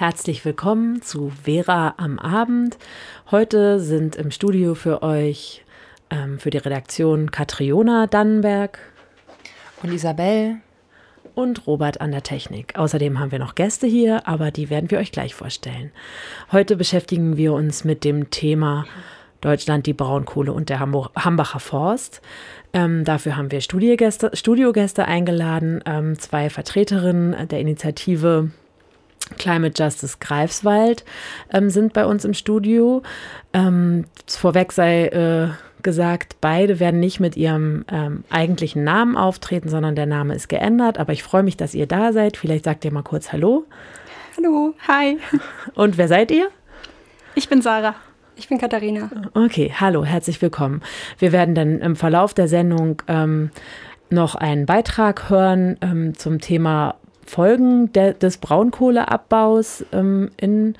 Herzlich willkommen zu Vera am Abend. Heute sind im Studio für euch ähm, für die Redaktion Katriona Dannenberg Und Isabel, und Robert an der Technik. Außerdem haben wir noch Gäste hier, aber die werden wir euch gleich vorstellen. Heute beschäftigen wir uns mit dem Thema Deutschland, die Braunkohle und der Hambacher Forst. Ähm, dafür haben wir Studiogäste, Studiogäste eingeladen, ähm, zwei Vertreterinnen der Initiative Climate Justice Greifswald ähm, sind bei uns im Studio. Ähm, vorweg sei äh, gesagt, beide werden nicht mit ihrem ähm, eigentlichen Namen auftreten, sondern der Name ist geändert. Aber ich freue mich, dass ihr da seid. Vielleicht sagt ihr mal kurz Hallo. Hallo, hi, Und wer seid ihr? ich bin Sarah. Ich bin Katharina. Okay, hallo, herzlich willkommen. Wir werden dann im Verlauf der Sendung ähm, noch einen Beitrag hören ähm, zum Thema Folgen der, des Braunkohleabbaus ähm, in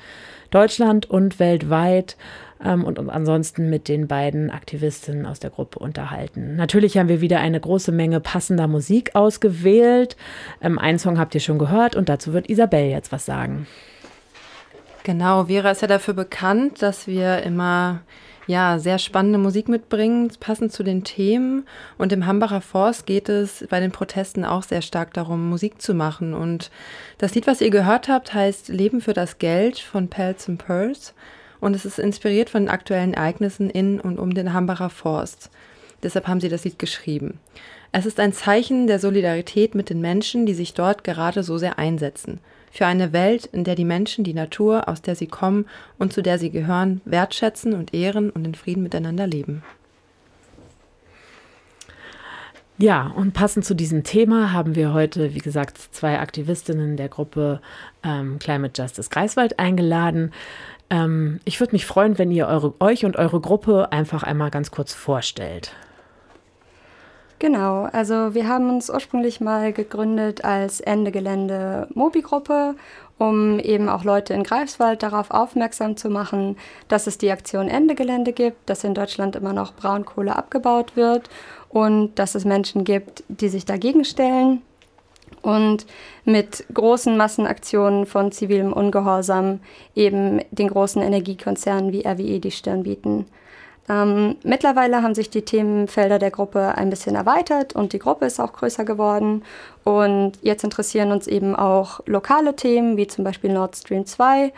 Deutschland und weltweit ähm, und uns ansonsten mit den beiden Aktivistinnen aus der Gruppe unterhalten. Natürlich haben wir wieder eine große Menge passender Musik ausgewählt. Ähm, einen Song habt ihr schon gehört und dazu wird Isabel jetzt was sagen. Genau, Vera ist ja dafür bekannt, dass wir immer ja, sehr spannende Musik mitbringen, passend zu den Themen. Und im Hambacher Forst geht es bei den Protesten auch sehr stark darum, Musik zu machen. Und das Lied, was ihr gehört habt, heißt Leben für das Geld von Pelz and Purse. Und es ist inspiriert von den aktuellen Ereignissen in und um den Hambacher Forst. Deshalb haben sie das Lied geschrieben. Es ist ein Zeichen der Solidarität mit den Menschen, die sich dort gerade so sehr einsetzen. Für eine Welt, in der die Menschen die Natur, aus der sie kommen und zu der sie gehören, wertschätzen und ehren und in Frieden miteinander leben. Ja, und passend zu diesem Thema haben wir heute, wie gesagt, zwei Aktivistinnen der Gruppe ähm, Climate Justice Greifswald eingeladen. Ähm, ich würde mich freuen, wenn ihr eure, euch und eure Gruppe einfach einmal ganz kurz vorstellt. Genau, also wir haben uns ursprünglich mal gegründet als Ende Gelände Mobi-Gruppe, um eben auch Leute in Greifswald darauf aufmerksam zu machen, dass es die Aktion Ende Gelände gibt, dass in Deutschland immer noch Braunkohle abgebaut wird und dass es Menschen gibt, die sich dagegen stellen. Und mit großen Massenaktionen von zivilem Ungehorsam eben den großen Energiekonzernen wie RWE die Stirn bieten. Ähm, mittlerweile haben sich die Themenfelder der Gruppe ein bisschen erweitert und die Gruppe ist auch größer geworden. Und jetzt interessieren uns eben auch lokale Themen, wie zum Beispiel Nord Stream 2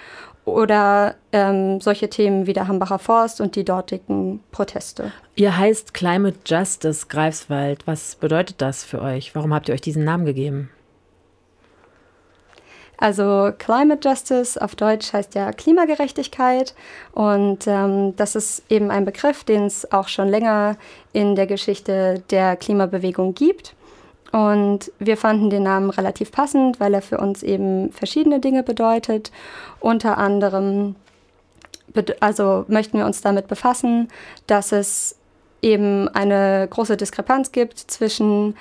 oder ähm, solche Themen wie der Hambacher Forst und die dortigen Proteste. Ihr heißt Climate Justice Greifswald. Was bedeutet das für euch? Warum habt ihr euch diesen Namen gegeben? Also Climate Justice auf Deutsch heißt ja Klimagerechtigkeit und ähm, das ist eben ein Begriff, den es auch schon länger in der Geschichte der Klimabewegung gibt. Und wir fanden den Namen relativ passend, weil er für uns eben verschiedene Dinge bedeutet. Unter anderem, also möchten wir uns damit befassen, dass es eben eine große Diskrepanz gibt zwischen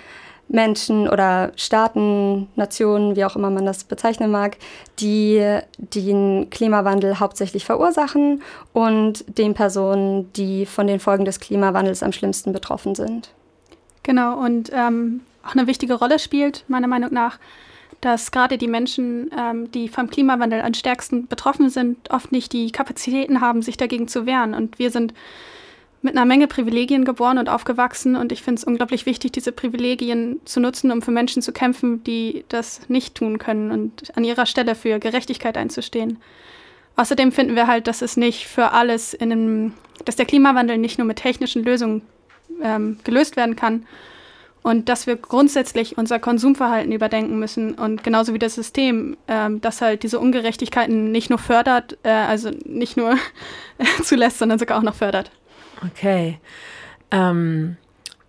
Menschen oder Staaten, Nationen, wie auch immer man das bezeichnen mag, die den Klimawandel hauptsächlich verursachen und den Personen, die von den Folgen des Klimawandels am schlimmsten betroffen sind. Genau, und ähm, auch eine wichtige Rolle spielt, meiner Meinung nach, dass gerade die Menschen, ähm, die vom Klimawandel am stärksten betroffen sind, oft nicht die Kapazitäten haben, sich dagegen zu wehren. Und wir sind mit einer Menge Privilegien geboren und aufgewachsen und ich finde es unglaublich wichtig, diese Privilegien zu nutzen, um für Menschen zu kämpfen, die das nicht tun können und an ihrer Stelle für Gerechtigkeit einzustehen. Außerdem finden wir halt, dass es nicht für alles in einem, dass der Klimawandel nicht nur mit technischen Lösungen ähm, gelöst werden kann und dass wir grundsätzlich unser Konsumverhalten überdenken müssen und genauso wie das System, ähm, das halt diese Ungerechtigkeiten nicht nur fördert, äh, also nicht nur zulässt, sondern sogar auch noch fördert. Okay. Ähm,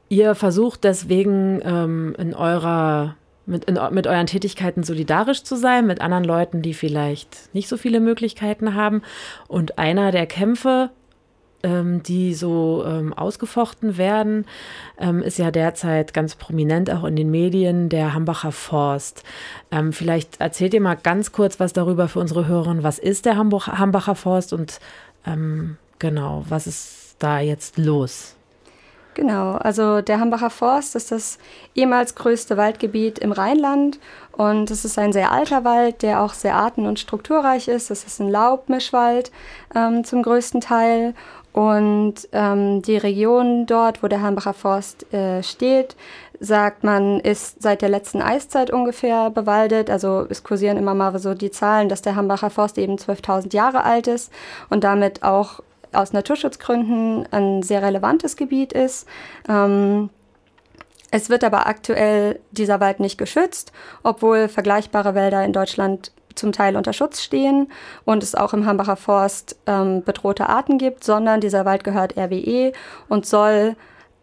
ihr versucht deswegen ähm, in eurer mit, in, mit euren Tätigkeiten solidarisch zu sein, mit anderen Leuten, die vielleicht nicht so viele Möglichkeiten haben. Und einer der Kämpfe, ähm, die so ähm, ausgefochten werden, ähm, ist ja derzeit ganz prominent auch in den Medien der Hambacher Forst. Ähm, vielleicht erzählt ihr mal ganz kurz was darüber für unsere Hörer. Was ist der Hambacher Forst und ähm, genau, was ist da jetzt los? Genau, also der Hambacher Forst ist das ehemals größte Waldgebiet im Rheinland und es ist ein sehr alter Wald, der auch sehr arten- und strukturreich ist. Es ist ein Laubmischwald ähm, zum größten Teil und ähm, die Region dort, wo der Hambacher Forst äh, steht, sagt man, ist seit der letzten Eiszeit ungefähr bewaldet. Also es kursieren immer mal so die Zahlen, dass der Hambacher Forst eben 12.000 Jahre alt ist und damit auch aus Naturschutzgründen ein sehr relevantes Gebiet ist. Ähm, es wird aber aktuell dieser Wald nicht geschützt, obwohl vergleichbare Wälder in Deutschland zum Teil unter Schutz stehen und es auch im Hambacher Forst ähm, bedrohte Arten gibt, sondern dieser Wald gehört RWE und soll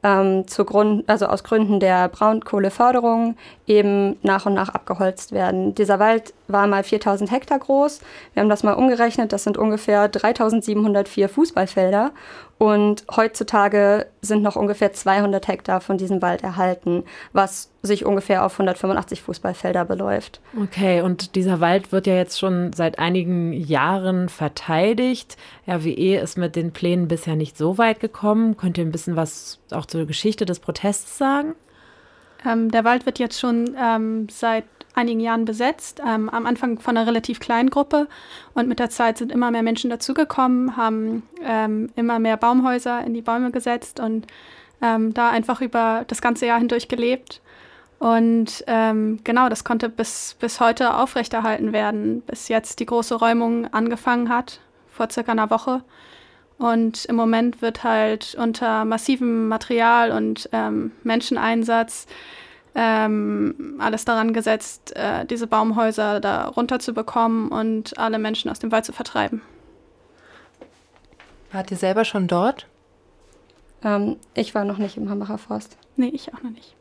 ähm, zu Grund, also aus Gründen der Braunkohleförderung eben nach und nach abgeholzt werden. Dieser Wald war mal 4000 Hektar groß. Wir haben das mal umgerechnet, das sind ungefähr 3704 Fußballfelder und heutzutage sind noch ungefähr 200 Hektar von diesem Wald erhalten, was sich ungefähr auf 185 Fußballfelder beläuft. Okay, und dieser Wald wird ja jetzt schon seit einigen Jahren verteidigt. RWE ist mit den Plänen bisher nicht so weit gekommen. Könnt ihr ein bisschen was auch zur Geschichte des Protests sagen? Ähm, der Wald wird jetzt schon ähm, seit einigen Jahren besetzt, ähm, am Anfang von einer relativ kleinen Gruppe und mit der Zeit sind immer mehr Menschen dazugekommen, haben ähm, immer mehr Baumhäuser in die Bäume gesetzt und ähm, da einfach über das ganze Jahr hindurch gelebt. Und ähm, genau, das konnte bis, bis heute aufrechterhalten werden, bis jetzt die große Räumung angefangen hat, vor circa einer Woche. Und im Moment wird halt unter massivem Material und ähm, Menscheneinsatz ähm, alles daran gesetzt, äh, diese Baumhäuser da runterzubekommen und alle Menschen aus dem Wald zu vertreiben. Wart ihr selber schon dort? Ähm, ich war noch nicht im Hambacher Forst. Nee, ich auch noch nicht.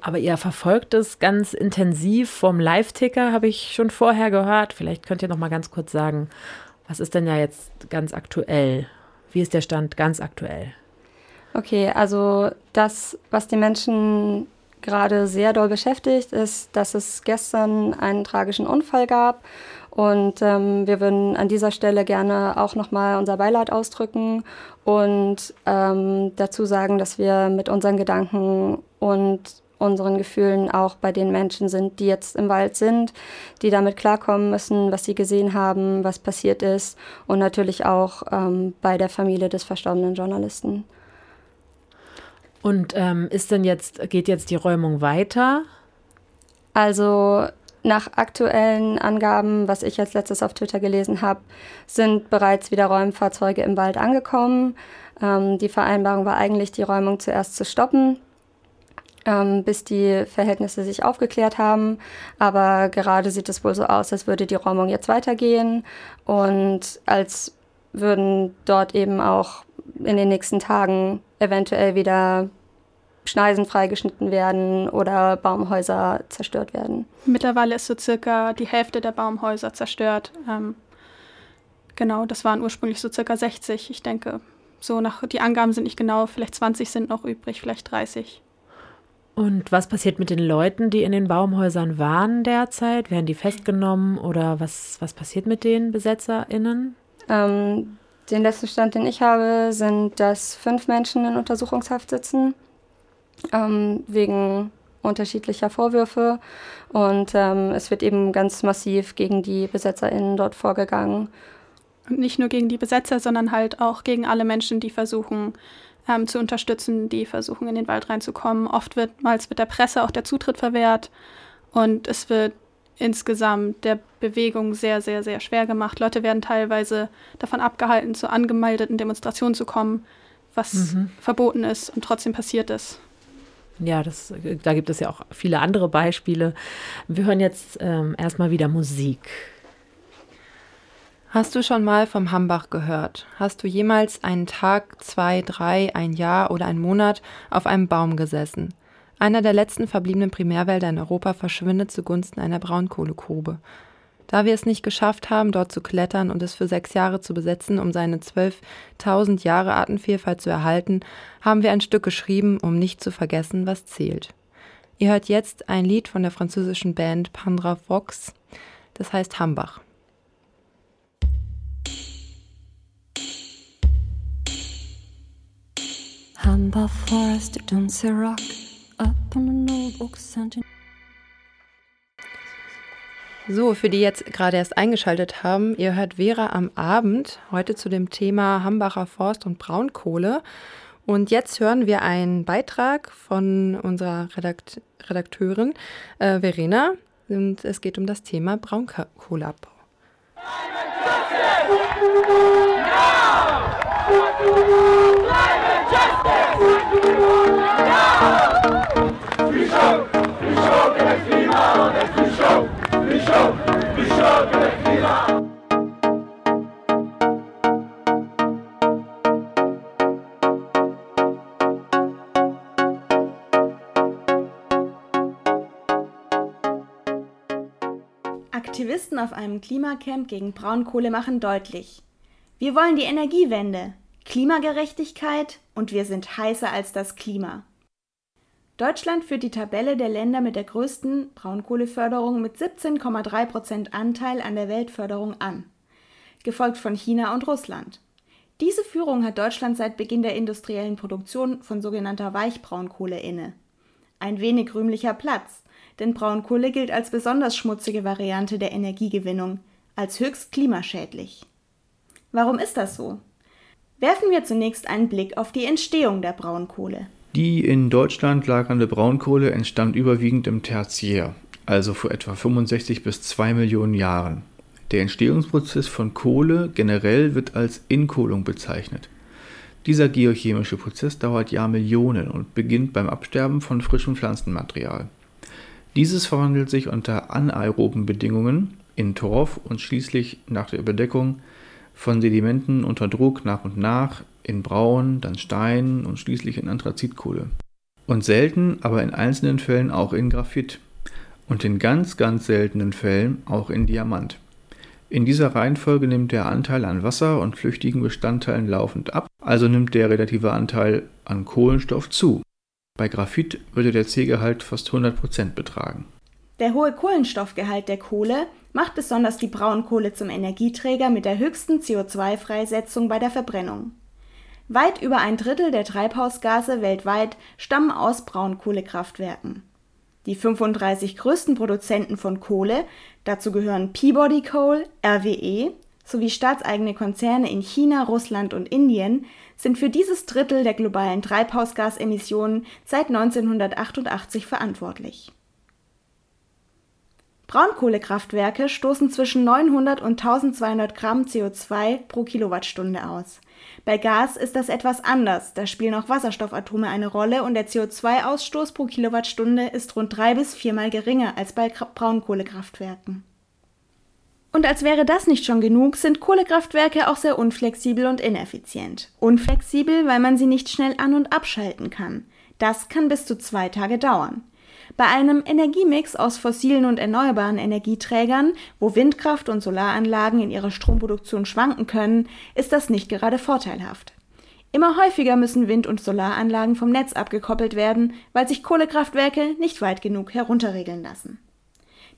Aber ihr verfolgt es ganz intensiv vom Live-Ticker, habe ich schon vorher gehört. Vielleicht könnt ihr noch mal ganz kurz sagen, was ist denn ja jetzt ganz aktuell? Wie ist der Stand ganz aktuell? Okay, also das, was die Menschen gerade sehr doll beschäftigt, ist, dass es gestern einen tragischen Unfall gab. Und ähm, wir würden an dieser Stelle gerne auch nochmal unser Beileid ausdrücken und ähm, dazu sagen, dass wir mit unseren Gedanken und unseren Gefühlen auch bei den Menschen sind, die jetzt im Wald sind, die damit klarkommen müssen, was sie gesehen haben, was passiert ist und natürlich auch ähm, bei der Familie des verstorbenen Journalisten. Und ähm, ist denn jetzt, geht jetzt die Räumung weiter? Also nach aktuellen Angaben, was ich als letztes auf Twitter gelesen habe, sind bereits wieder Räumfahrzeuge im Wald angekommen. Ähm, die Vereinbarung war eigentlich, die Räumung zuerst zu stoppen, ähm, bis die Verhältnisse sich aufgeklärt haben. Aber gerade sieht es wohl so aus, als würde die Räumung jetzt weitergehen und als würden dort eben auch in den nächsten Tagen eventuell wieder Schneisen freigeschnitten werden oder Baumhäuser zerstört werden. Mittlerweile ist so circa die Hälfte der Baumhäuser zerstört. Ähm, genau, das waren ursprünglich so circa 60. Ich denke, so nach die Angaben sind nicht genau, vielleicht 20 sind noch übrig, vielleicht 30. Und was passiert mit den Leuten, die in den Baumhäusern waren derzeit? Werden die festgenommen oder was, was passiert mit den BesetzerInnen? Ähm, den letzten Stand, den ich habe, sind, dass fünf Menschen in Untersuchungshaft sitzen, ähm, wegen unterschiedlicher Vorwürfe. Und ähm, es wird eben ganz massiv gegen die BesetzerInnen dort vorgegangen. Und nicht nur gegen die Besetzer, sondern halt auch gegen alle Menschen, die versuchen ähm, zu unterstützen, die versuchen in den Wald reinzukommen. Oft wird mal mit der Presse auch der Zutritt verwehrt und es wird insgesamt der Bewegung sehr, sehr, sehr schwer gemacht. Leute werden teilweise davon abgehalten, zu angemeldeten Demonstrationen zu kommen, was mhm. verboten ist und trotzdem passiert ist. Ja, das, da gibt es ja auch viele andere Beispiele. Wir hören jetzt ähm, erstmal wieder Musik. Hast du schon mal vom Hambach gehört? Hast du jemals einen Tag, zwei, drei, ein Jahr oder einen Monat auf einem Baum gesessen? Einer der letzten verbliebenen Primärwälder in Europa verschwindet zugunsten einer Braunkohlegrube. Da wir es nicht geschafft haben, dort zu klettern und es für sechs Jahre zu besetzen, um seine 12.000 Jahre Artenvielfalt zu erhalten, haben wir ein Stück geschrieben, um nicht zu vergessen, was zählt. Ihr hört jetzt ein Lied von der französischen Band Pandra Fox, das heißt Hambach. Hambach Forest, don't rock, up on an old oak So, für die jetzt gerade erst eingeschaltet haben, ihr hört Vera am Abend, heute zu dem Thema Hambacher Forst und Braunkohle. Und jetzt hören wir einen Beitrag von unserer Redakt Redakteurin äh, Verena und es geht um das Thema Braunkohleabbau. Climate Aktivisten auf einem Klimacamp gegen Braunkohle machen deutlich, wir wollen die Energiewende, Klimagerechtigkeit und wir sind heißer als das Klima. Deutschland führt die Tabelle der Länder mit der größten Braunkohleförderung mit 17,3 Prozent Anteil an der Weltförderung an, gefolgt von China und Russland. Diese Führung hat Deutschland seit Beginn der industriellen Produktion von sogenannter Weichbraunkohle inne. Ein wenig rühmlicher Platz, denn Braunkohle gilt als besonders schmutzige Variante der Energiegewinnung, als höchst klimaschädlich. Warum ist das so? Werfen wir zunächst einen Blick auf die Entstehung der Braunkohle. Die in Deutschland lagernde Braunkohle entstand überwiegend im Tertiär, also vor etwa 65 bis 2 Millionen Jahren. Der Entstehungsprozess von Kohle generell wird als Inkohlung bezeichnet. Dieser geochemische Prozess dauert Jahrmillionen und beginnt beim Absterben von frischem Pflanzenmaterial. Dieses verwandelt sich unter anaeroben Bedingungen in Torf und schließlich nach der Überdeckung von Sedimenten unter Druck nach und nach in Braun, dann Stein und schließlich in Anthrazitkohle. Und selten, aber in einzelnen Fällen auch in Graphit. Und in ganz, ganz seltenen Fällen auch in Diamant. In dieser Reihenfolge nimmt der Anteil an Wasser und flüchtigen Bestandteilen laufend ab, also nimmt der relative Anteil an Kohlenstoff zu. Bei Graphit würde der C-Gehalt fast 100% betragen. Der hohe Kohlenstoffgehalt der Kohle macht besonders die Braunkohle zum Energieträger mit der höchsten CO2-Freisetzung bei der Verbrennung. Weit über ein Drittel der Treibhausgase weltweit stammen aus Braunkohlekraftwerken. Die 35 größten Produzenten von Kohle, dazu gehören Peabody Coal, RWE sowie staatseigene Konzerne in China, Russland und Indien, sind für dieses Drittel der globalen Treibhausgasemissionen seit 1988 verantwortlich. Braunkohlekraftwerke stoßen zwischen 900 und 1200 Gramm CO2 pro Kilowattstunde aus. Bei Gas ist das etwas anders, da spielen auch Wasserstoffatome eine Rolle und der CO2-Ausstoß pro Kilowattstunde ist rund drei bis viermal geringer als bei Braunkohlekraftwerken. Und als wäre das nicht schon genug, sind Kohlekraftwerke auch sehr unflexibel und ineffizient. Unflexibel, weil man sie nicht schnell an- und abschalten kann. Das kann bis zu zwei Tage dauern. Bei einem Energiemix aus fossilen und erneuerbaren Energieträgern, wo Windkraft und Solaranlagen in ihrer Stromproduktion schwanken können, ist das nicht gerade vorteilhaft. Immer häufiger müssen Wind- und Solaranlagen vom Netz abgekoppelt werden, weil sich Kohlekraftwerke nicht weit genug herunterregeln lassen.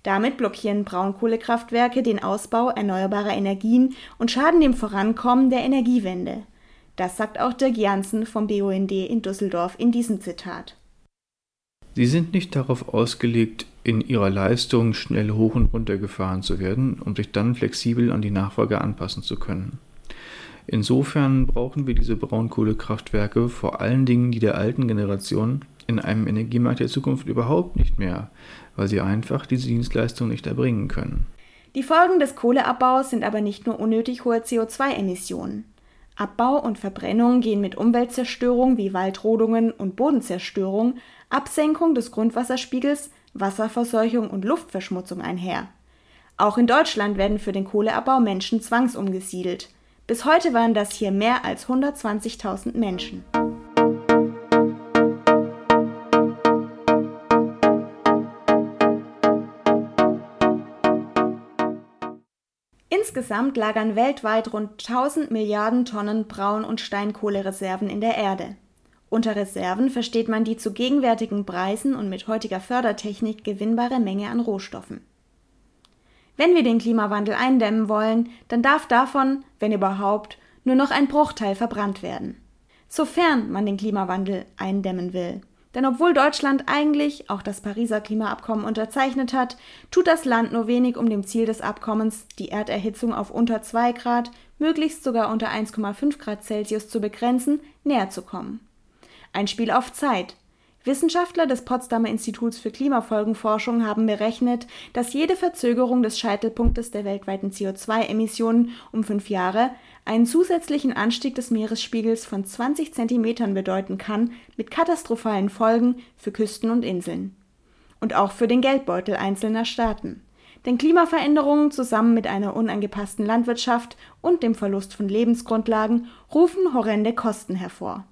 Damit blockieren Braunkohlekraftwerke den Ausbau erneuerbarer Energien und schaden dem Vorankommen der Energiewende. Das sagt auch Dirk Janssen vom BUND in Düsseldorf in diesem Zitat. Sie sind nicht darauf ausgelegt, in ihrer Leistung schnell hoch und runter gefahren zu werden, um sich dann flexibel an die Nachfolge anpassen zu können. Insofern brauchen wir diese Braunkohlekraftwerke, vor allen Dingen die der alten Generation, in einem Energiemarkt der Zukunft überhaupt nicht mehr, weil sie einfach diese Dienstleistung nicht erbringen können. Die Folgen des Kohleabbaus sind aber nicht nur unnötig hohe CO2-Emissionen. Abbau und Verbrennung gehen mit Umweltzerstörung wie Waldrodungen und Bodenzerstörung Absenkung des Grundwasserspiegels, Wasserverseuchung und Luftverschmutzung einher. Auch in Deutschland werden für den Kohleabbau Menschen zwangsumgesiedelt. Bis heute waren das hier mehr als 120.000 Menschen. Insgesamt lagern weltweit rund 1000 Milliarden Tonnen Braun- und Steinkohlereserven in der Erde. Unter Reserven versteht man die zu gegenwärtigen Preisen und mit heutiger Fördertechnik gewinnbare Menge an Rohstoffen. Wenn wir den Klimawandel eindämmen wollen, dann darf davon, wenn überhaupt, nur noch ein Bruchteil verbrannt werden. Sofern man den Klimawandel eindämmen will. Denn obwohl Deutschland eigentlich auch das Pariser Klimaabkommen unterzeichnet hat, tut das Land nur wenig, um dem Ziel des Abkommens, die Erderhitzung auf unter 2 Grad, möglichst sogar unter 1,5 Grad Celsius zu begrenzen, näher zu kommen. Ein Spiel auf Zeit. Wissenschaftler des Potsdamer Instituts für Klimafolgenforschung haben berechnet, dass jede Verzögerung des Scheitelpunktes der weltweiten CO2-Emissionen um fünf Jahre einen zusätzlichen Anstieg des Meeresspiegels von 20 Zentimetern bedeuten kann, mit katastrophalen Folgen für Küsten und Inseln. Und auch für den Geldbeutel einzelner Staaten. Denn Klimaveränderungen zusammen mit einer unangepassten Landwirtschaft und dem Verlust von Lebensgrundlagen rufen horrende Kosten hervor.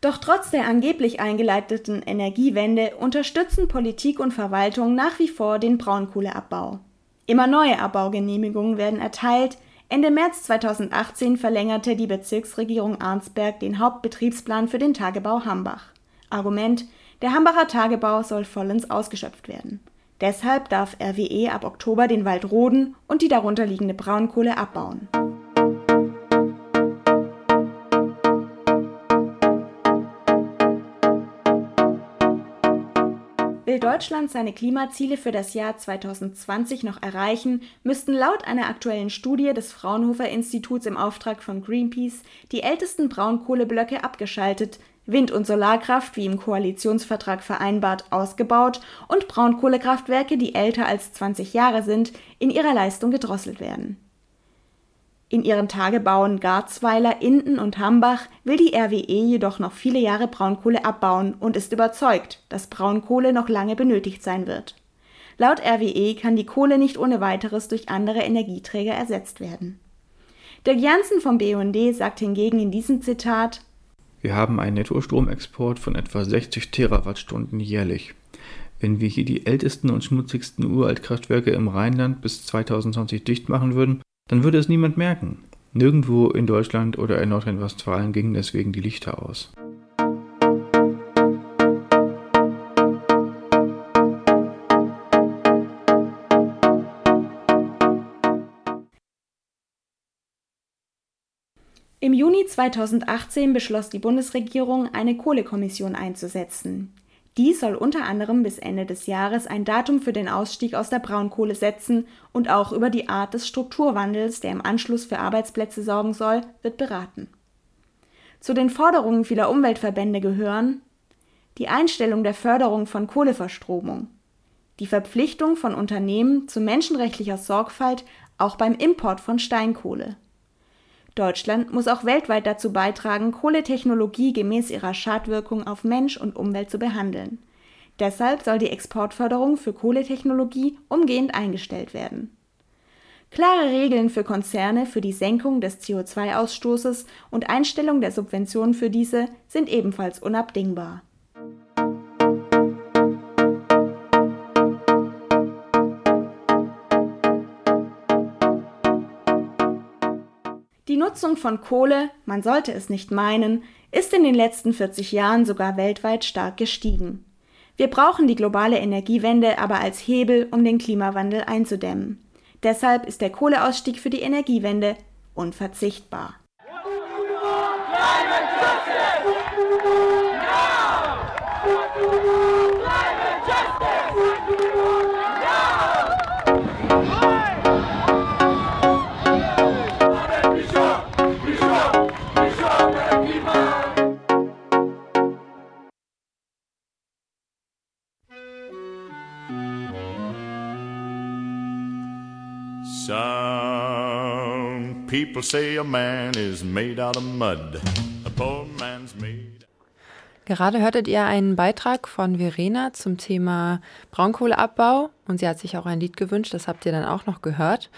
Doch trotz der angeblich eingeleiteten Energiewende unterstützen Politik und Verwaltung nach wie vor den Braunkohleabbau. Immer neue Abbaugenehmigungen werden erteilt. Ende März 2018 verlängerte die Bezirksregierung Arnsberg den Hauptbetriebsplan für den Tagebau Hambach. Argument: Der Hambacher Tagebau soll vollends ausgeschöpft werden. Deshalb darf RWE ab Oktober den Wald roden und die darunterliegende Braunkohle abbauen. Will Deutschland seine Klimaziele für das Jahr 2020 noch erreichen, müssten laut einer aktuellen Studie des Fraunhofer Instituts im Auftrag von Greenpeace die ältesten Braunkohleblöcke abgeschaltet, Wind- und Solarkraft, wie im Koalitionsvertrag vereinbart, ausgebaut und Braunkohlekraftwerke, die älter als 20 Jahre sind, in ihrer Leistung gedrosselt werden in ihren Tagebauen Garzweiler, Inden und Hambach will die RWE jedoch noch viele Jahre Braunkohle abbauen und ist überzeugt, dass Braunkohle noch lange benötigt sein wird. Laut RWE kann die Kohle nicht ohne weiteres durch andere Energieträger ersetzt werden. Dirk Janssen vom BUND sagt hingegen in diesem Zitat Wir haben einen Nettostromexport von etwa 60 Terawattstunden jährlich. Wenn wir hier die ältesten und schmutzigsten Uraltkraftwerke im Rheinland bis 2020 dicht machen würden, dann würde es niemand merken. Nirgendwo in Deutschland oder in Nordrhein-Westfalen gingen deswegen die Lichter aus. Im Juni 2018 beschloss die Bundesregierung, eine Kohlekommission einzusetzen. Die soll unter anderem bis Ende des Jahres ein Datum für den Ausstieg aus der Braunkohle setzen und auch über die Art des Strukturwandels, der im Anschluss für Arbeitsplätze sorgen soll, wird beraten. Zu den Forderungen vieler Umweltverbände gehören die Einstellung der Förderung von Kohleverstromung, die Verpflichtung von Unternehmen zu menschenrechtlicher Sorgfalt auch beim Import von Steinkohle Deutschland muss auch weltweit dazu beitragen, Kohletechnologie gemäß ihrer Schadwirkung auf Mensch und Umwelt zu behandeln. Deshalb soll die Exportförderung für Kohletechnologie umgehend eingestellt werden. Klare Regeln für Konzerne für die Senkung des CO2-Ausstoßes und Einstellung der Subventionen für diese sind ebenfalls unabdingbar Nutzung von Kohle, man sollte es nicht meinen, ist in den letzten 40 Jahren sogar weltweit stark gestiegen. Wir brauchen die globale Energiewende aber als Hebel, um den Klimawandel einzudämmen. Deshalb ist der Kohleausstieg für die Energiewende unverzichtbar. People say a man is made out of mud. A poor man's made. Gerade hörtet ihr einen Beitrag von Verena zum Thema Braunkohleabbau und sie hat sich auch ein Lied gewünscht, das habt ihr dann auch noch gehört.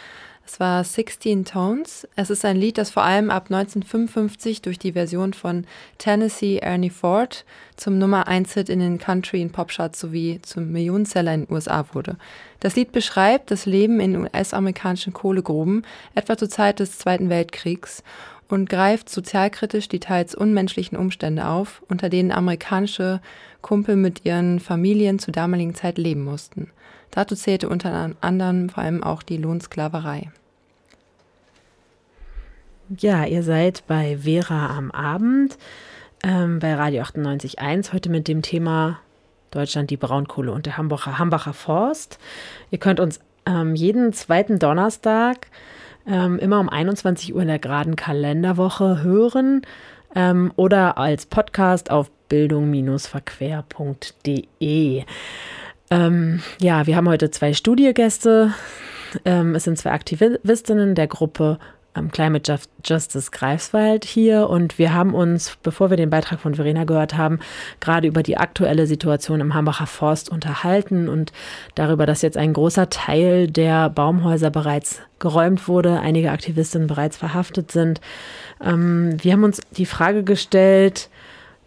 Es war 16 Tones. Es ist ein Lied, das vor allem ab 1955 durch die Version von Tennessee Ernie Ford zum Nummer 1 Hit in den Country- und Popcharts sowie zum Millionenseller in den USA wurde. Das Lied beschreibt das Leben in US-amerikanischen Kohlegruben, etwa zur Zeit des Zweiten Weltkriegs und greift sozialkritisch die teils unmenschlichen Umstände auf, unter denen amerikanische Kumpel mit ihren Familien zur damaligen Zeit leben mussten. Dazu zählte unter anderem vor allem auch die Lohnsklaverei. Ja, ihr seid bei Vera am Abend ähm, bei Radio 98.1 heute mit dem Thema Deutschland, die Braunkohle und der Hambacher, Hambacher Forst. Ihr könnt uns ähm, jeden zweiten Donnerstag ähm, immer um 21 Uhr in der geraden Kalenderwoche hören ähm, oder als Podcast auf bildung-verquer.de. Ähm, ja, wir haben heute zwei Studiogäste. Ähm, es sind zwei Aktivistinnen der Gruppe ähm, Climate Justice Greifswald hier und wir haben uns, bevor wir den Beitrag von Verena gehört haben, gerade über die aktuelle Situation im Hambacher Forst unterhalten und darüber, dass jetzt ein großer Teil der Baumhäuser bereits geräumt wurde, einige Aktivistinnen bereits verhaftet sind. Ähm, wir haben uns die Frage gestellt,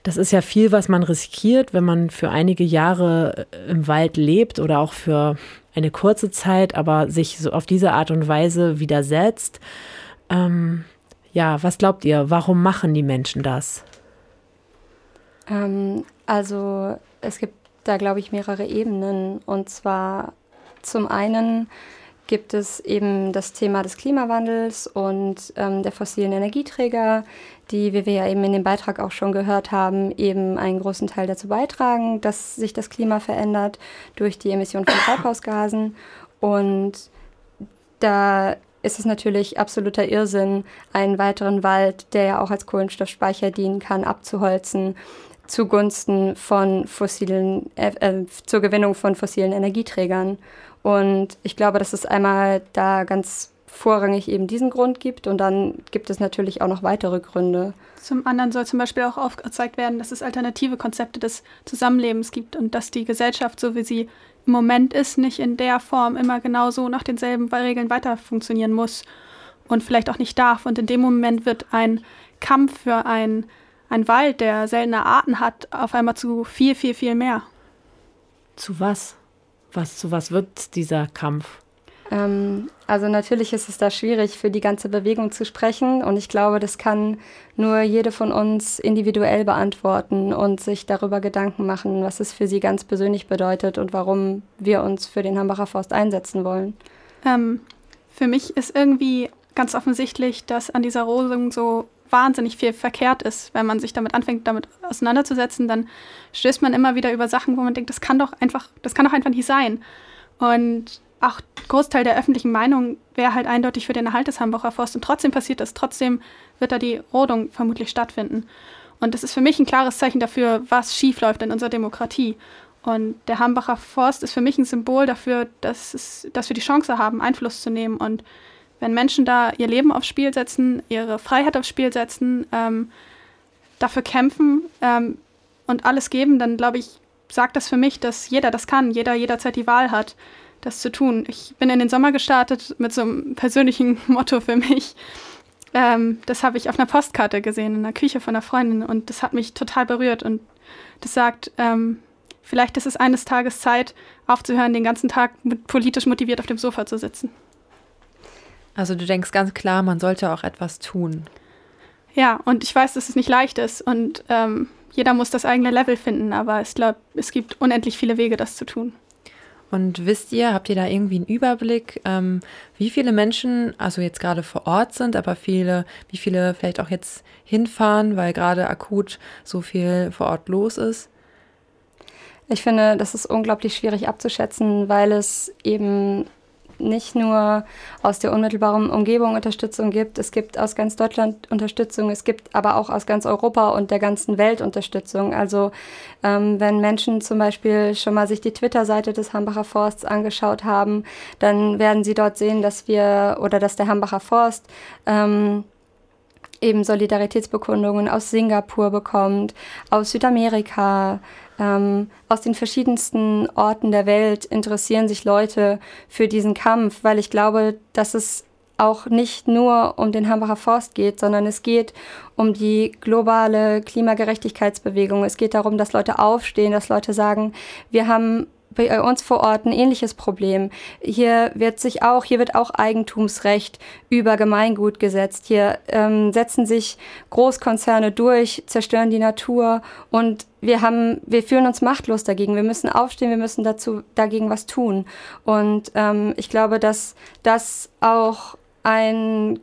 das ist ja viel, was man riskiert, wenn man für einige Jahre äh, im Wald lebt oder auch für eine kurze Zeit, aber sich so auf diese Art und Weise widersetzt. Ähm, ja, was glaubt ihr? Warum machen die Menschen das? Ähm, also es gibt da, glaube ich, mehrere Ebenen. Und zwar zum einen gibt es eben das Thema des Klimawandels und ähm, der fossilen Energieträger, die, wie wir ja eben in dem Beitrag auch schon gehört haben, eben einen großen Teil dazu beitragen, dass sich das Klima verändert durch die Emission von Treibhausgasen. Und da ist es natürlich absoluter Irrsinn, einen weiteren Wald, der ja auch als Kohlenstoffspeicher dienen kann, abzuholzen zugunsten von fossilen, äh, äh, zur Gewinnung von fossilen Energieträgern. Und ich glaube, dass es einmal da ganz vorrangig eben diesen Grund gibt und dann gibt es natürlich auch noch weitere Gründe. Zum anderen soll zum Beispiel auch aufgezeigt werden, dass es alternative Konzepte des Zusammenlebens gibt und dass die Gesellschaft, so wie sie im Moment ist, nicht in der Form immer genauso nach denselben Regeln weiter funktionieren muss und vielleicht auch nicht darf. Und in dem Moment wird ein Kampf für ein, ein Wald, der seltene Arten hat, auf einmal zu viel, viel, viel mehr. Zu was? Was, zu was wird dieser Kampf? Ähm, also natürlich ist es da schwierig, für die ganze Bewegung zu sprechen. Und ich glaube, das kann nur jede von uns individuell beantworten und sich darüber Gedanken machen, was es für sie ganz persönlich bedeutet und warum wir uns für den Hambacher Forst einsetzen wollen. Ähm, für mich ist irgendwie ganz offensichtlich, dass an dieser Rosung so wahnsinnig viel verkehrt ist. Wenn man sich damit anfängt, damit auseinanderzusetzen, dann stößt man immer wieder über Sachen, wo man denkt, das kann doch einfach, das kann doch einfach nicht sein. Und auch Großteil der öffentlichen Meinung wäre halt eindeutig für den Erhalt des Hambacher Forst und trotzdem passiert das. Trotzdem wird da die Rodung vermutlich stattfinden. Und das ist für mich ein klares Zeichen dafür, was schiefläuft in unserer Demokratie. Und der Hambacher Forst ist für mich ein Symbol dafür, dass, es, dass wir die Chance haben, Einfluss zu nehmen. Und wenn Menschen da ihr Leben aufs Spiel setzen, ihre Freiheit aufs Spiel setzen, ähm, dafür kämpfen ähm, und alles geben, dann glaube ich, sagt das für mich, dass jeder das kann, jeder jederzeit die Wahl hat das zu tun. Ich bin in den Sommer gestartet mit so einem persönlichen Motto für mich. Ähm, das habe ich auf einer Postkarte gesehen, in der Küche von einer Freundin und das hat mich total berührt und das sagt, ähm, vielleicht ist es eines Tages Zeit, aufzuhören, den ganzen Tag politisch motiviert auf dem Sofa zu sitzen. Also du denkst ganz klar, man sollte auch etwas tun. Ja, und ich weiß, dass es nicht leicht ist und ähm, jeder muss das eigene Level finden, aber ich glaube, es gibt unendlich viele Wege, das zu tun. Und wisst ihr, habt ihr da irgendwie einen Überblick, ähm, wie viele Menschen, also jetzt gerade vor Ort sind, aber viele, wie viele vielleicht auch jetzt hinfahren, weil gerade akut so viel vor Ort los ist? Ich finde, das ist unglaublich schwierig abzuschätzen, weil es eben nicht nur aus der unmittelbaren Umgebung Unterstützung gibt, es gibt aus ganz Deutschland Unterstützung, es gibt aber auch aus ganz Europa und der ganzen Welt Unterstützung. Also ähm, wenn Menschen zum Beispiel schon mal sich die Twitter-Seite des Hambacher Forsts angeschaut haben, dann werden sie dort sehen, dass wir oder dass der Hambacher Forst ähm, eben Solidaritätsbekundungen aus Singapur bekommt, aus Südamerika, ähm, aus den verschiedensten Orten der Welt interessieren sich Leute für diesen Kampf, weil ich glaube, dass es auch nicht nur um den Hambacher Forst geht, sondern es geht um die globale Klimagerechtigkeitsbewegung. Es geht darum, dass Leute aufstehen, dass Leute sagen, wir haben bei uns vor Ort ein ähnliches Problem. Hier wird sich auch, hier wird auch Eigentumsrecht über Gemeingut gesetzt. Hier ähm, setzen sich Großkonzerne durch, zerstören die Natur und wir haben, wir fühlen uns machtlos dagegen. Wir müssen aufstehen, wir müssen dazu dagegen was tun. Und ähm, ich glaube, dass das auch ein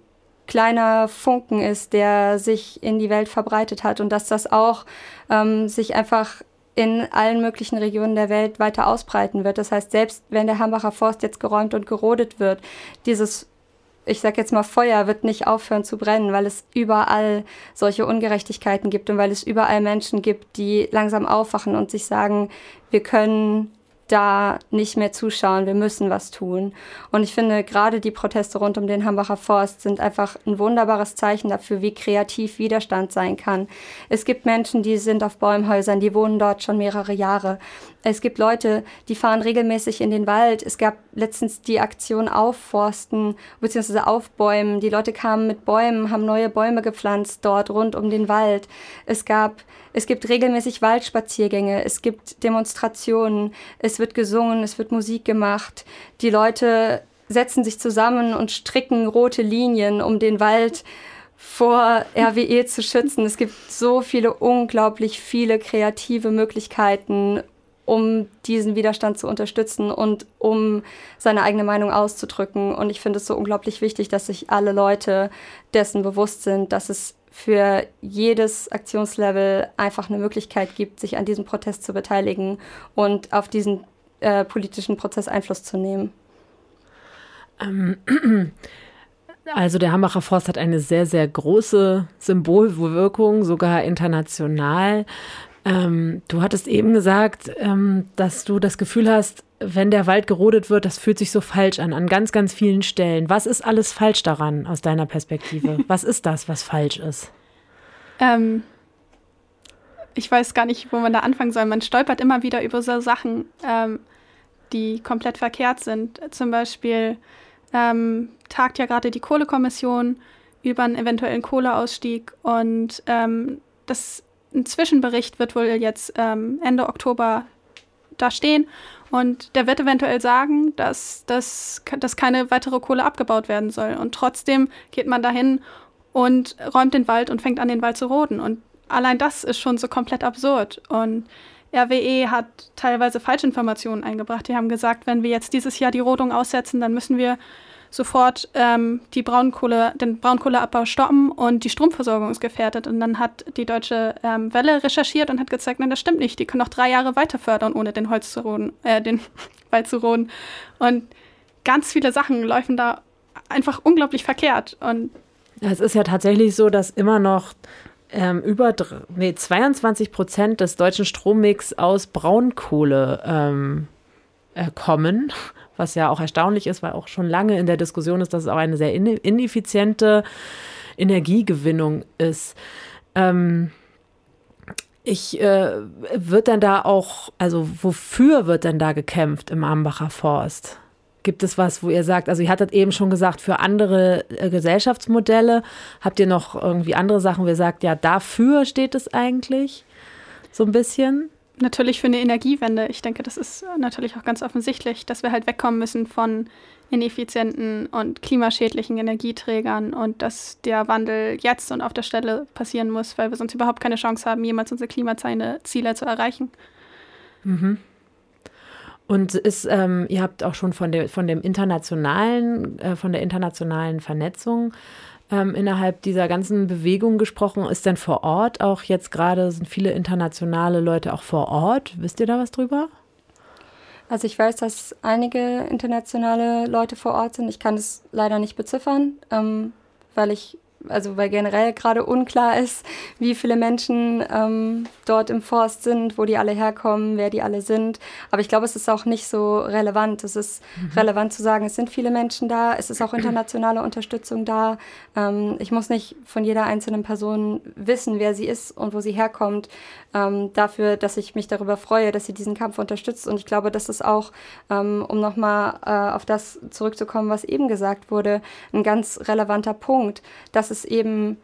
kleiner Funken ist, der sich in die Welt verbreitet hat und dass das auch ähm, sich einfach in allen möglichen Regionen der Welt weiter ausbreiten wird. Das heißt, selbst wenn der Hambacher Forst jetzt geräumt und gerodet wird, dieses ich sag jetzt mal, Feuer wird nicht aufhören zu brennen, weil es überall solche Ungerechtigkeiten gibt und weil es überall Menschen gibt, die langsam aufwachen und sich sagen, wir können da nicht mehr zuschauen, wir müssen was tun. Und ich finde, gerade die Proteste rund um den Hambacher Forst sind einfach ein wunderbares Zeichen dafür, wie kreativ Widerstand sein kann. Es gibt Menschen, die sind auf Bäumhäusern, die wohnen dort schon mehrere Jahre. Es gibt Leute, die fahren regelmäßig in den Wald. Es gab letztens die Aktion Aufforsten bzw. Aufbäumen. Die Leute kamen mit Bäumen, haben neue Bäume gepflanzt dort rund um den Wald. Es gab es gibt regelmäßig Waldspaziergänge, es gibt Demonstrationen, es wird gesungen, es wird Musik gemacht. Die Leute setzen sich zusammen und stricken rote Linien, um den Wald vor RWE zu schützen. Es gibt so viele, unglaublich viele kreative Möglichkeiten, um diesen Widerstand zu unterstützen und um seine eigene Meinung auszudrücken. Und ich finde es so unglaublich wichtig, dass sich alle Leute dessen bewusst sind, dass es für jedes Aktionslevel einfach eine Möglichkeit gibt, sich an diesem Protest zu beteiligen und auf diesen äh, politischen Prozess Einfluss zu nehmen. Ähm, also der Hambacher Forst hat eine sehr, sehr große Symbolwirkung, sogar international. Ähm, du hattest eben gesagt, ähm, dass du das Gefühl hast, wenn der Wald gerodet wird, das fühlt sich so falsch an, an ganz, ganz vielen Stellen. Was ist alles falsch daran aus deiner Perspektive? Was ist das, was falsch ist? Ähm, ich weiß gar nicht, wo man da anfangen soll. Man stolpert immer wieder über so Sachen, ähm, die komplett verkehrt sind. Zum Beispiel ähm, tagt ja gerade die Kohlekommission über einen eventuellen Kohleausstieg und ähm, das ein Zwischenbericht wird wohl jetzt ähm, Ende Oktober da stehen und der wird eventuell sagen, dass, dass, dass keine weitere Kohle abgebaut werden soll. Und trotzdem geht man dahin und räumt den Wald und fängt an, den Wald zu roden. Und allein das ist schon so komplett absurd. Und RWE hat teilweise Falschinformationen eingebracht. Die haben gesagt, wenn wir jetzt dieses Jahr die Rodung aussetzen, dann müssen wir sofort ähm, die Braunkohle, den Braunkohleabbau stoppen und die Stromversorgung ist gefährdet. Und dann hat die Deutsche ähm, Welle recherchiert und hat gezeigt, nein, das stimmt nicht. Die können noch drei Jahre weiter fördern, ohne den Holz zu roden, äh, den Wald zu roden. Und ganz viele Sachen laufen da einfach unglaublich verkehrt. Und es ist ja tatsächlich so, dass immer noch ähm, über nee, 22 Prozent des deutschen Strommix aus Braunkohle ähm, äh, kommen was ja auch erstaunlich ist, weil auch schon lange in der Diskussion ist, dass es auch eine sehr ineffiziente Energiegewinnung ist. Ähm, ich äh, wird denn da auch, also wofür wird denn da gekämpft im Ambacher Forst? Gibt es was, wo ihr sagt, also ihr hattet eben schon gesagt, für andere äh, Gesellschaftsmodelle, habt ihr noch irgendwie andere Sachen, wo ihr sagt, ja, dafür steht es eigentlich so ein bisschen? Natürlich für eine Energiewende. Ich denke, das ist natürlich auch ganz offensichtlich, dass wir halt wegkommen müssen von ineffizienten und klimaschädlichen Energieträgern und dass der Wandel jetzt und auf der Stelle passieren muss, weil wir sonst überhaupt keine Chance haben, jemals unsere Klimaziele zu erreichen. Mhm. Und ist, ähm, ihr habt auch schon von der von dem internationalen, äh, von der internationalen Vernetzung ähm, innerhalb dieser ganzen Bewegung gesprochen. Ist denn vor Ort auch jetzt gerade, sind viele internationale Leute auch vor Ort? Wisst ihr da was drüber? Also ich weiß, dass einige internationale Leute vor Ort sind. Ich kann es leider nicht beziffern, ähm, weil ich also weil generell gerade unklar ist, wie viele Menschen ähm, dort im Forst sind, wo die alle herkommen, wer die alle sind. Aber ich glaube, es ist auch nicht so relevant. Es ist mhm. relevant zu sagen, es sind viele Menschen da, es ist auch internationale Unterstützung da. Ähm, ich muss nicht von jeder einzelnen Person wissen, wer sie ist und wo sie herkommt, ähm, dafür, dass ich mich darüber freue, dass sie diesen Kampf unterstützt. Und ich glaube, das ist auch, ähm, um nochmal äh, auf das zurückzukommen, was eben gesagt wurde, ein ganz relevanter Punkt, dass es eben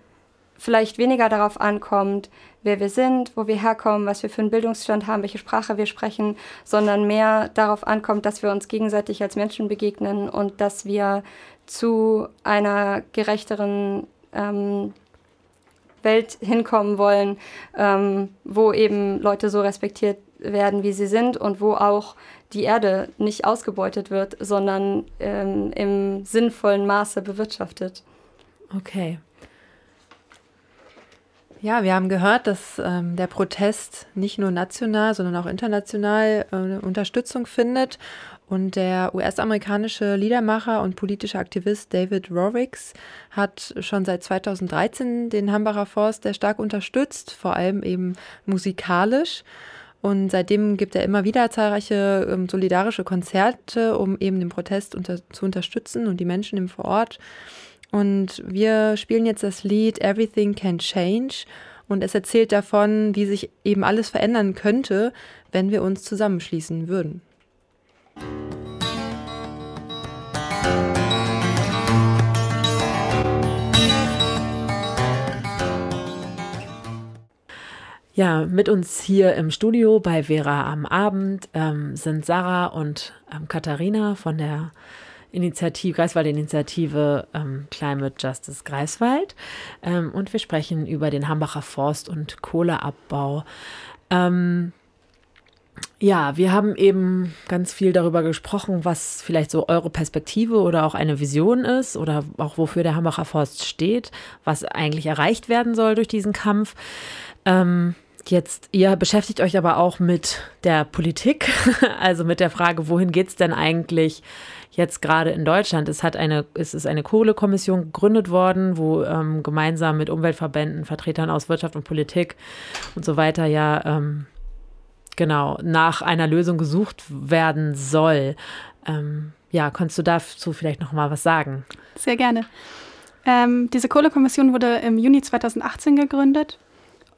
vielleicht weniger darauf ankommt, wer wir sind, wo wir herkommen, was wir für einen Bildungsstand haben, welche Sprache wir sprechen, sondern mehr darauf ankommt, dass wir uns gegenseitig als Menschen begegnen und dass wir zu einer gerechteren ähm, Welt hinkommen wollen, ähm, wo eben Leute so respektiert werden, wie sie sind und wo auch die Erde nicht ausgebeutet wird, sondern ähm, im sinnvollen Maße bewirtschaftet. Okay. Ja, wir haben gehört, dass ähm, der Protest nicht nur national, sondern auch international äh, Unterstützung findet. Und der US-amerikanische Liedermacher und politische Aktivist David Roricks hat schon seit 2013 den Hambacher Forst sehr stark unterstützt, vor allem eben musikalisch. Und seitdem gibt er immer wieder zahlreiche ähm, solidarische Konzerte, um eben den Protest unter, zu unterstützen und die Menschen im Vorort. Und wir spielen jetzt das Lied Everything Can Change. Und es erzählt davon, wie sich eben alles verändern könnte, wenn wir uns zusammenschließen würden. Ja, mit uns hier im Studio bei Vera am Abend ähm, sind Sarah und ähm, Katharina von der Initiative, Greifswald-Initiative ähm, Climate Justice Greifswald. Ähm, und wir sprechen über den Hambacher Forst- und Kohleabbau. Ähm, ja, wir haben eben ganz viel darüber gesprochen, was vielleicht so eure Perspektive oder auch eine Vision ist oder auch wofür der Hambacher Forst steht, was eigentlich erreicht werden soll durch diesen Kampf. Ähm, Jetzt, ihr beschäftigt euch aber auch mit der Politik, also mit der Frage, wohin geht es denn eigentlich jetzt gerade in Deutschland? Es, hat eine, es ist eine Kohlekommission gegründet worden, wo ähm, gemeinsam mit Umweltverbänden, Vertretern aus Wirtschaft und Politik und so weiter ja ähm, genau nach einer Lösung gesucht werden soll. Ähm, ja, kannst du dazu vielleicht noch mal was sagen? Sehr gerne. Ähm, diese Kohlekommission wurde im Juni 2018 gegründet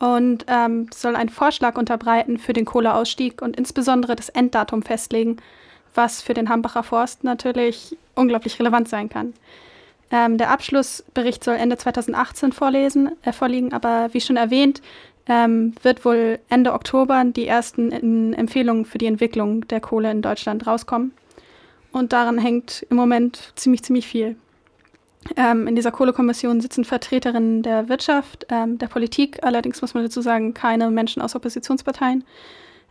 und ähm, soll einen Vorschlag unterbreiten für den Kohleausstieg und insbesondere das Enddatum festlegen, was für den Hambacher Forst natürlich unglaublich relevant sein kann. Ähm, der Abschlussbericht soll Ende 2018 vorlesen, äh, vorliegen, aber wie schon erwähnt, ähm, wird wohl Ende Oktober die ersten in Empfehlungen für die Entwicklung der Kohle in Deutschland rauskommen. Und daran hängt im Moment ziemlich, ziemlich viel. Ähm, in dieser Kohlekommission sitzen Vertreterinnen der Wirtschaft, ähm, der Politik, allerdings muss man dazu sagen, keine Menschen aus Oppositionsparteien,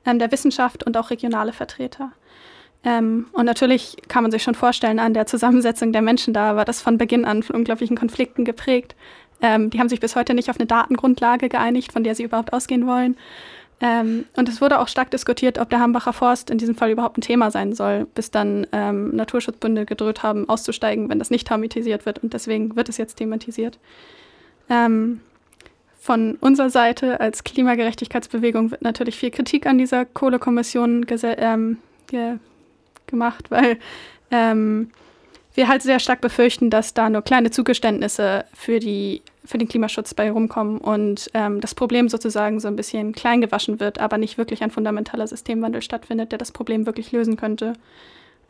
ähm, der Wissenschaft und auch regionale Vertreter. Ähm, und natürlich kann man sich schon vorstellen, an der Zusammensetzung der Menschen da war das von Beginn an von unglaublichen Konflikten geprägt. Ähm, die haben sich bis heute nicht auf eine Datengrundlage geeinigt, von der sie überhaupt ausgehen wollen. Ähm, und es wurde auch stark diskutiert, ob der Hambacher Forst in diesem Fall überhaupt ein Thema sein soll, bis dann ähm, Naturschutzbünde gedroht haben, auszusteigen, wenn das nicht thematisiert wird. Und deswegen wird es jetzt thematisiert. Ähm, von unserer Seite als Klimagerechtigkeitsbewegung wird natürlich viel Kritik an dieser Kohlekommission ähm, ge gemacht, weil ähm, wir halt sehr stark befürchten, dass da nur kleine Zugeständnisse für, die, für den Klimaschutz bei rumkommen und ähm, das Problem sozusagen so ein bisschen klein gewaschen wird, aber nicht wirklich ein fundamentaler Systemwandel stattfindet, der das Problem wirklich lösen könnte.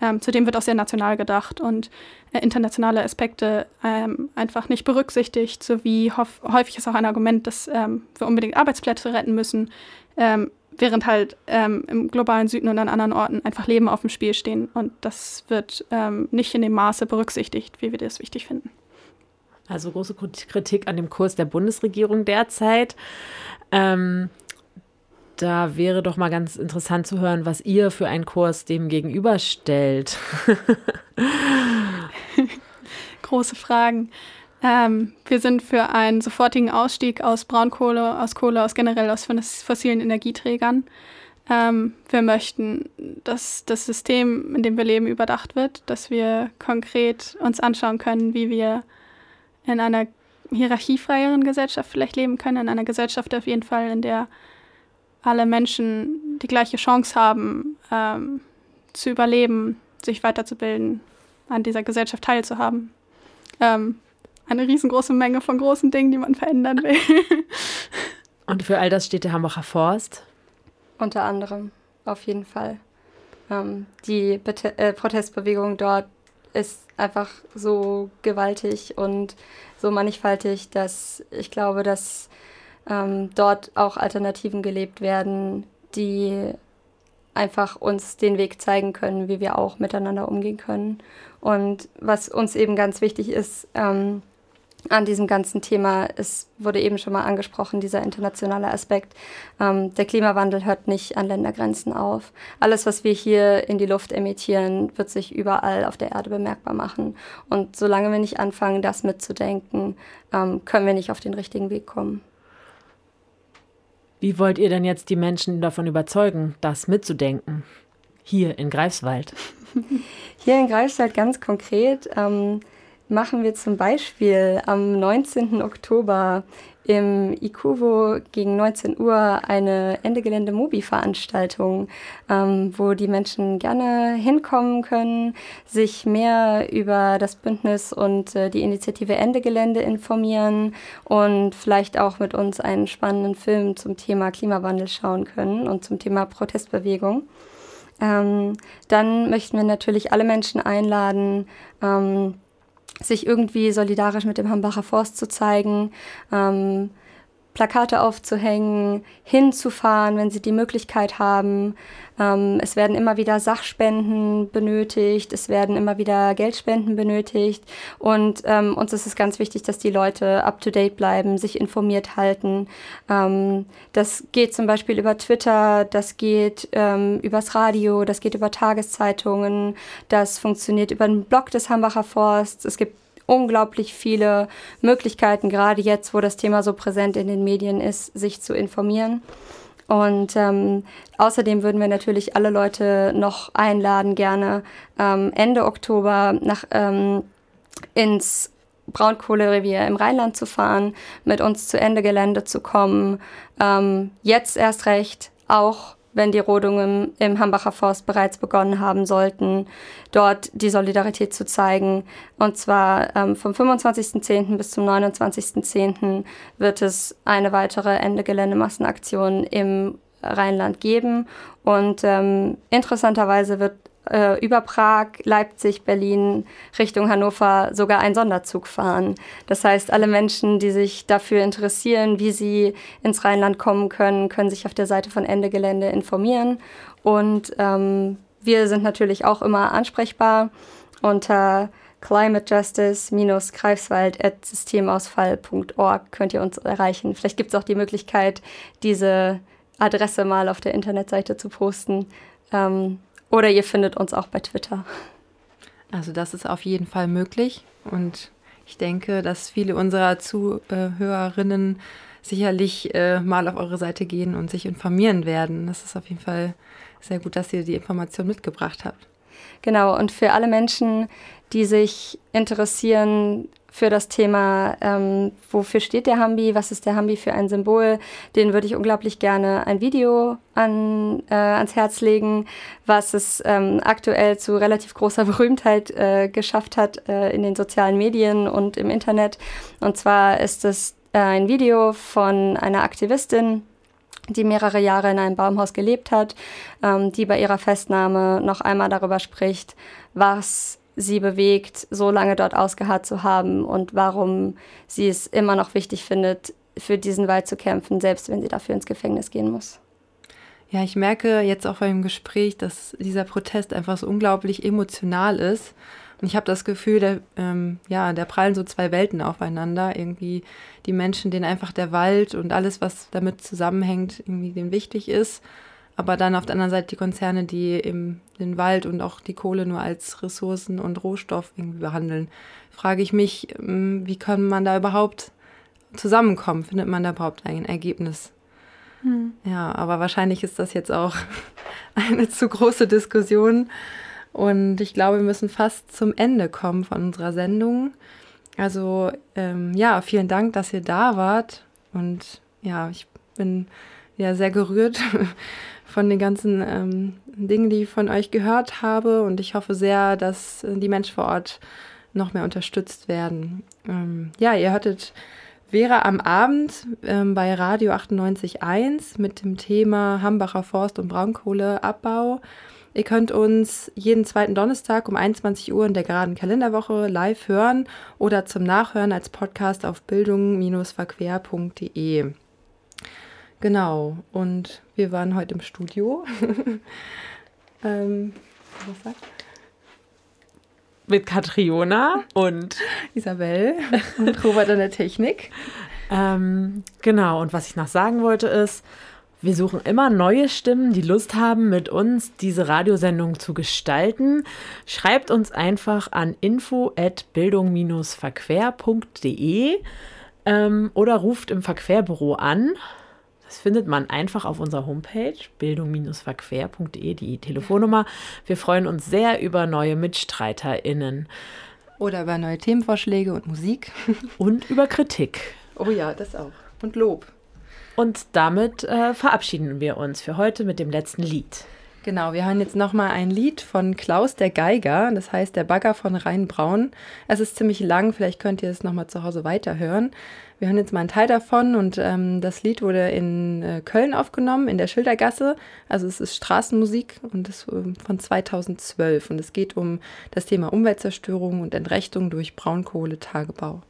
Ähm, zudem wird auch sehr national gedacht und äh, internationale Aspekte ähm, einfach nicht berücksichtigt, sowie häufig ist auch ein Argument, dass ähm, wir unbedingt Arbeitsplätze retten müssen. Ähm, während halt ähm, im globalen Süden und an anderen Orten einfach Leben auf dem Spiel stehen. Und das wird ähm, nicht in dem Maße berücksichtigt, wie wir das wichtig finden. Also große Kritik an dem Kurs der Bundesregierung derzeit. Ähm, da wäre doch mal ganz interessant zu hören, was ihr für einen Kurs dem gegenüberstellt. Große Fragen. Ähm, wir sind für einen sofortigen Ausstieg aus Braunkohle, aus Kohle, aus generell aus fossilen Energieträgern. Ähm, wir möchten, dass das System, in dem wir leben, überdacht wird, dass wir konkret uns anschauen können, wie wir in einer hierarchiefreieren Gesellschaft vielleicht leben können, in einer Gesellschaft auf jeden Fall, in der alle Menschen die gleiche Chance haben, ähm, zu überleben, sich weiterzubilden, an dieser Gesellschaft teilzuhaben. Ähm, eine riesengroße Menge von großen Dingen, die man verändern will. Und für all das steht der Hambacher Forst? Unter anderem, auf jeden Fall. Ähm, die Bete äh, Protestbewegung dort ist einfach so gewaltig und so mannigfaltig, dass ich glaube, dass ähm, dort auch Alternativen gelebt werden, die einfach uns den Weg zeigen können, wie wir auch miteinander umgehen können. Und was uns eben ganz wichtig ist, ähm, an diesem ganzen Thema. Es wurde eben schon mal angesprochen, dieser internationale Aspekt. Ähm, der Klimawandel hört nicht an Ländergrenzen auf. Alles, was wir hier in die Luft emittieren, wird sich überall auf der Erde bemerkbar machen. Und solange wir nicht anfangen, das mitzudenken, ähm, können wir nicht auf den richtigen Weg kommen. Wie wollt ihr denn jetzt die Menschen davon überzeugen, das mitzudenken? Hier in Greifswald. Hier in Greifswald ganz konkret. Ähm, machen wir zum Beispiel am 19. Oktober im Ikuvo gegen 19 Uhr eine Ende Gelände Mobi-Veranstaltung, ähm, wo die Menschen gerne hinkommen können, sich mehr über das Bündnis und äh, die Initiative Ende Gelände informieren und vielleicht auch mit uns einen spannenden Film zum Thema Klimawandel schauen können und zum Thema Protestbewegung. Ähm, dann möchten wir natürlich alle Menschen einladen, ähm, sich irgendwie solidarisch mit dem Hambacher Forst zu zeigen, ähm, Plakate aufzuhängen, hinzufahren, wenn sie die Möglichkeit haben. Ähm, es werden immer wieder Sachspenden benötigt, es werden immer wieder Geldspenden benötigt und ähm, uns ist es ganz wichtig, dass die Leute up-to-date bleiben, sich informiert halten. Ähm, das geht zum Beispiel über Twitter, das geht ähm, übers Radio, das geht über Tageszeitungen, das funktioniert über den Blog des Hambacher Forsts. Es gibt unglaublich viele Möglichkeiten, gerade jetzt, wo das Thema so präsent in den Medien ist, sich zu informieren. Und ähm, außerdem würden wir natürlich alle Leute noch einladen, gerne ähm, Ende Oktober nach, ähm, ins Braunkohlerevier im Rheinland zu fahren, mit uns zu Ende Gelände zu kommen. Ähm, jetzt erst recht auch wenn die Rodungen im Hambacher Forst bereits begonnen haben sollten, dort die Solidarität zu zeigen. Und zwar ähm, vom 25.10. bis zum 29.10. wird es eine weitere Ende Geländemassenaktion im Rheinland geben. Und ähm, interessanterweise wird äh, über Prag, Leipzig, Berlin Richtung Hannover sogar ein Sonderzug fahren. Das heißt, alle Menschen, die sich dafür interessieren, wie sie ins Rheinland kommen können, können sich auf der Seite von Ende Gelände informieren. Und ähm, wir sind natürlich auch immer ansprechbar unter climatejustice-greifswald.systemausfall.org könnt ihr uns erreichen. Vielleicht gibt es auch die Möglichkeit, diese Adresse mal auf der Internetseite zu posten. Ähm, oder ihr findet uns auch bei Twitter. Also das ist auf jeden Fall möglich und ich denke, dass viele unserer Zuhörerinnen sicherlich äh, mal auf eure Seite gehen und sich informieren werden. Das ist auf jeden Fall sehr gut, dass ihr die Information mitgebracht habt. Genau, und für alle Menschen, die sich interessieren für das Thema, ähm, wofür steht der Hambi, was ist der Hambi für ein Symbol, den würde ich unglaublich gerne ein Video an, äh, ans Herz legen, was es ähm, aktuell zu relativ großer Berühmtheit äh, geschafft hat äh, in den sozialen Medien und im Internet. Und zwar ist es äh, ein Video von einer Aktivistin, die mehrere Jahre in einem Baumhaus gelebt hat, ähm, die bei ihrer Festnahme noch einmal darüber spricht, was sie bewegt, so lange dort ausgeharrt zu haben und warum sie es immer noch wichtig findet, für diesen Wald zu kämpfen, selbst wenn sie dafür ins Gefängnis gehen muss. Ja, ich merke jetzt auch beim Gespräch, dass dieser Protest einfach so unglaublich emotional ist. Und ich habe das Gefühl, der, ähm, ja, der prallen so zwei Welten aufeinander. Irgendwie die Menschen, denen einfach der Wald und alles, was damit zusammenhängt, irgendwie denen wichtig ist aber dann auf der anderen Seite die Konzerne, die eben den Wald und auch die Kohle nur als Ressourcen und Rohstoff irgendwie behandeln, frage ich mich, ähm, wie kann man da überhaupt zusammenkommen? Findet man da überhaupt ein Ergebnis? Hm. Ja, aber wahrscheinlich ist das jetzt auch eine zu große Diskussion. Und ich glaube, wir müssen fast zum Ende kommen von unserer Sendung. Also ähm, ja, vielen Dank, dass ihr da wart. Und ja, ich bin ja sehr gerührt von den ganzen ähm, Dingen, die ich von euch gehört habe. Und ich hoffe sehr, dass die Menschen vor Ort noch mehr unterstützt werden. Ähm, ja, ihr hörtet Vera am Abend ähm, bei Radio 98.1 mit dem Thema Hambacher Forst- und Braunkohleabbau. Ihr könnt uns jeden zweiten Donnerstag um 21 Uhr in der geraden Kalenderwoche live hören oder zum Nachhören als Podcast auf bildung-verquer.de. Genau, und wir waren heute im Studio. ähm, was sagt? Mit Katriona und Isabel und Robert an der Technik. Ähm, genau, und was ich noch sagen wollte ist, wir suchen immer neue Stimmen, die Lust haben, mit uns diese Radiosendung zu gestalten. Schreibt uns einfach an info@bildung-verquer.de ähm, oder ruft im Verquerbüro an. Das findet man einfach auf unserer Homepage bildung-verquer.de, die Telefonnummer. Wir freuen uns sehr über neue MitstreiterInnen. Oder über neue Themenvorschläge und Musik. Und über Kritik. Oh ja, das auch. Und Lob. Und damit äh, verabschieden wir uns für heute mit dem letzten Lied. Genau, wir hören jetzt nochmal ein Lied von Klaus der Geiger, das heißt Der Bagger von Rheinbraun. Es ist ziemlich lang, vielleicht könnt ihr es nochmal zu Hause weiterhören. Wir hören jetzt mal einen Teil davon und ähm, das Lied wurde in äh, Köln aufgenommen, in der Schildergasse. Also es ist Straßenmusik und ist äh, von 2012 und es geht um das Thema Umweltzerstörung und Entrechtung durch Braunkohletagebau.